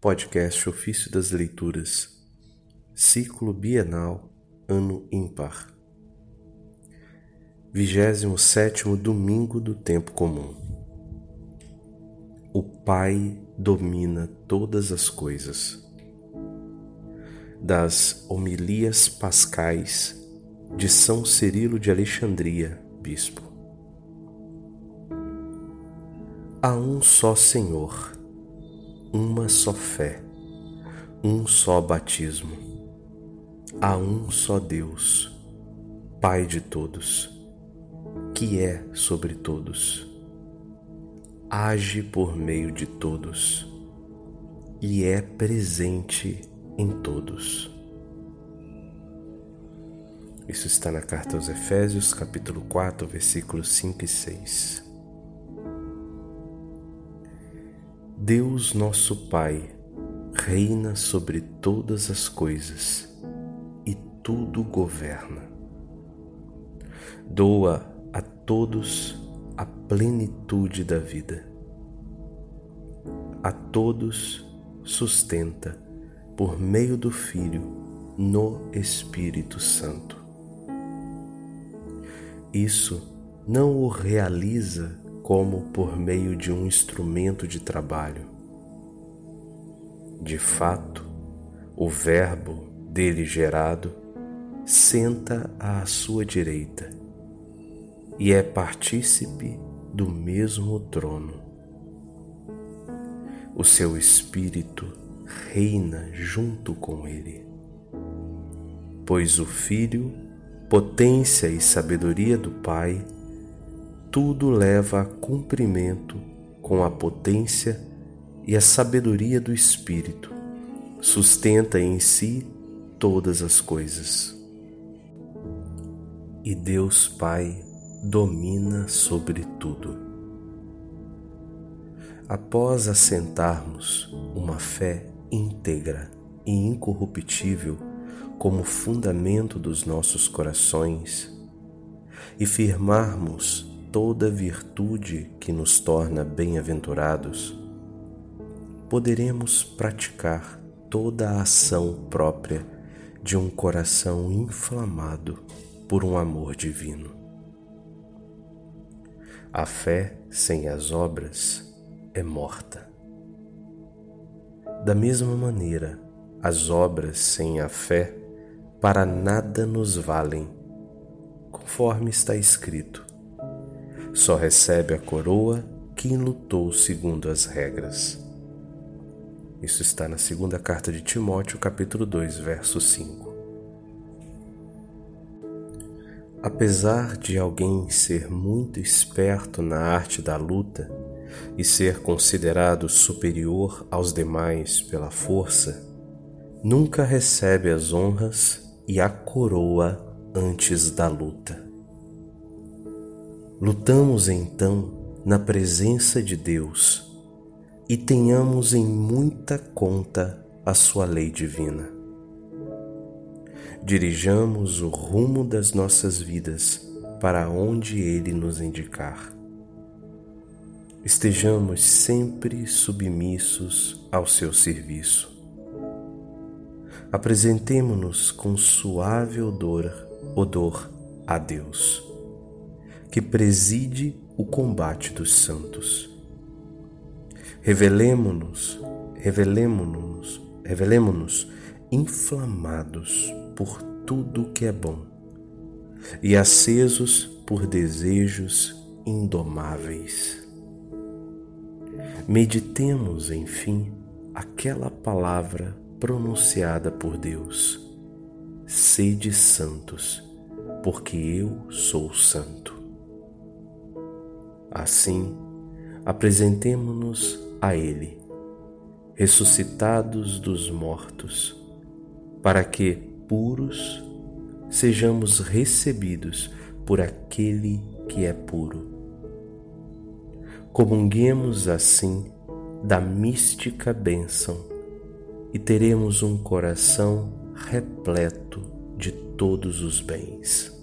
Podcast Ofício das Leituras, Ciclo Bienal, Ano Ímpar. 27 Domingo do Tempo Comum. O Pai domina todas as coisas. Das Homilias Pascais de São Cirilo de Alexandria, Bispo. Há um só Senhor, uma só fé, um só batismo. Há um só Deus, Pai de todos, que é sobre todos, age por meio de todos e é presente em todos. Isso está na carta aos Efésios, capítulo 4, versículos 5 e 6. Deus nosso Pai reina sobre todas as coisas e tudo governa. Doa a todos a plenitude da vida. A todos sustenta por meio do Filho no Espírito Santo. Isso não o realiza como por meio de um instrumento de trabalho. De fato, o Verbo dele gerado senta à sua direita e é partícipe do mesmo trono. O seu Espírito reina junto com ele, pois o Filho, potência e sabedoria do Pai, tudo leva a cumprimento com a potência e a sabedoria do Espírito, sustenta em si todas as coisas. E Deus Pai domina sobre tudo. Após assentarmos uma fé íntegra e incorruptível como fundamento dos nossos corações e firmarmos toda virtude que nos torna bem-aventurados, poderemos praticar toda a ação própria de um coração inflamado por um amor divino. A fé sem as obras é morta. Da mesma maneira, as obras sem a fé para nada nos valem, conforme está escrito só recebe a coroa quem lutou segundo as regras. Isso está na segunda carta de Timóteo, capítulo 2, verso 5. Apesar de alguém ser muito esperto na arte da luta e ser considerado superior aos demais pela força, nunca recebe as honras e a coroa antes da luta. Lutamos então na presença de Deus e tenhamos em muita conta a Sua lei divina. Dirijamos o rumo das nossas vidas para onde Ele nos indicar. Estejamos sempre submissos ao seu serviço. Apresentemo-nos com suave odor, odor a Deus que preside o combate dos santos. Revelemo-nos, revelemo-nos, revelemo-nos inflamados por tudo que é bom e acesos por desejos indomáveis. Meditemos, enfim, aquela palavra pronunciada por Deus: Sede santos, porque eu sou santo. Assim, apresentemo-nos a Ele, ressuscitados dos mortos, para que, puros, sejamos recebidos por aquele que é puro. Comunguemos assim da mística bênção e teremos um coração repleto de todos os bens.